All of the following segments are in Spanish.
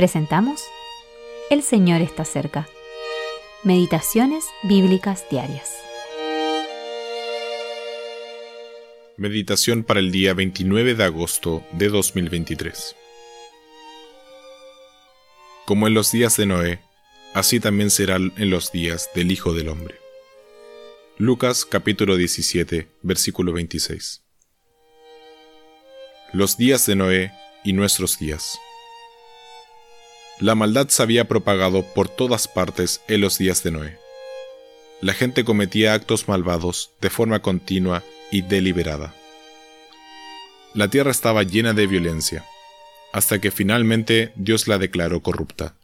Presentamos El Señor está cerca. Meditaciones Bíblicas Diarias. Meditación para el día 29 de agosto de 2023. Como en los días de Noé, así también será en los días del Hijo del Hombre. Lucas capítulo 17, versículo 26. Los días de Noé y nuestros días. La maldad se había propagado por todas partes en los días de Noé. La gente cometía actos malvados de forma continua y deliberada. La tierra estaba llena de violencia, hasta que finalmente Dios la declaró corrupta,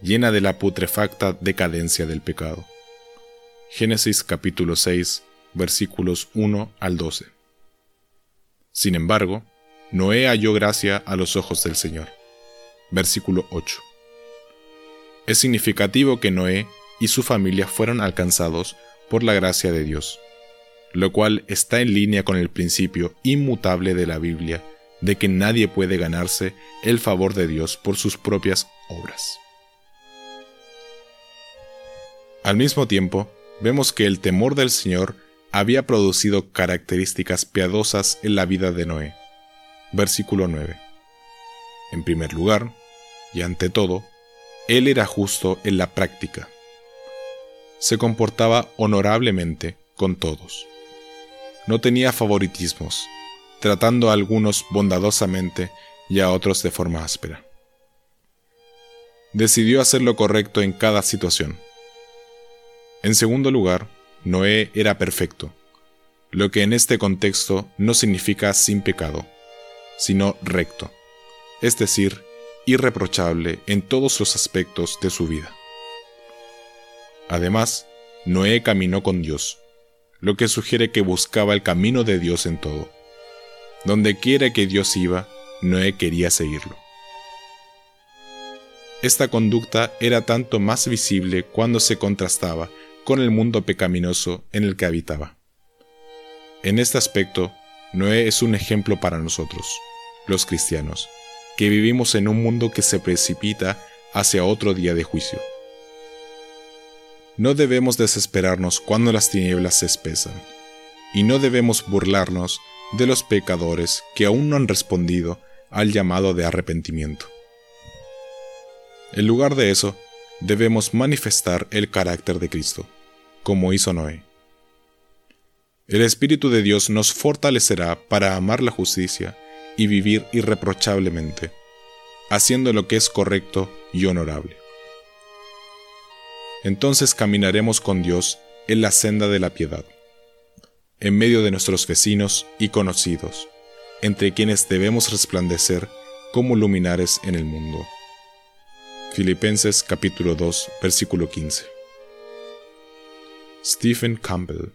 llena de la putrefacta decadencia del pecado. Génesis capítulo 6, versículos 1 al 12. Sin embargo, Noé halló gracia a los ojos del Señor. Versículo 8. Es significativo que Noé y su familia fueron alcanzados por la gracia de Dios, lo cual está en línea con el principio inmutable de la Biblia de que nadie puede ganarse el favor de Dios por sus propias obras. Al mismo tiempo, vemos que el temor del Señor había producido características piadosas en la vida de Noé. Versículo 9. En primer lugar, y ante todo, él era justo en la práctica. Se comportaba honorablemente con todos. No tenía favoritismos, tratando a algunos bondadosamente y a otros de forma áspera. Decidió hacer lo correcto en cada situación. En segundo lugar, Noé era perfecto, lo que en este contexto no significa sin pecado, sino recto, es decir, irreprochable en todos los aspectos de su vida. Además, Noé caminó con Dios, lo que sugiere que buscaba el camino de Dios en todo. Donde quiera que Dios iba, Noé quería seguirlo. Esta conducta era tanto más visible cuando se contrastaba con el mundo pecaminoso en el que habitaba. En este aspecto, Noé es un ejemplo para nosotros, los cristianos, que vivimos en un mundo que se precipita hacia otro día de juicio. No debemos desesperarnos cuando las tinieblas se espesan, y no debemos burlarnos de los pecadores que aún no han respondido al llamado de arrepentimiento. En lugar de eso, debemos manifestar el carácter de Cristo, como hizo Noé. El Espíritu de Dios nos fortalecerá para amar la justicia y vivir irreprochablemente, haciendo lo que es correcto y honorable. Entonces caminaremos con Dios en la senda de la piedad, en medio de nuestros vecinos y conocidos, entre quienes debemos resplandecer como luminares en el mundo. Filipenses capítulo 2, versículo 15. Stephen Campbell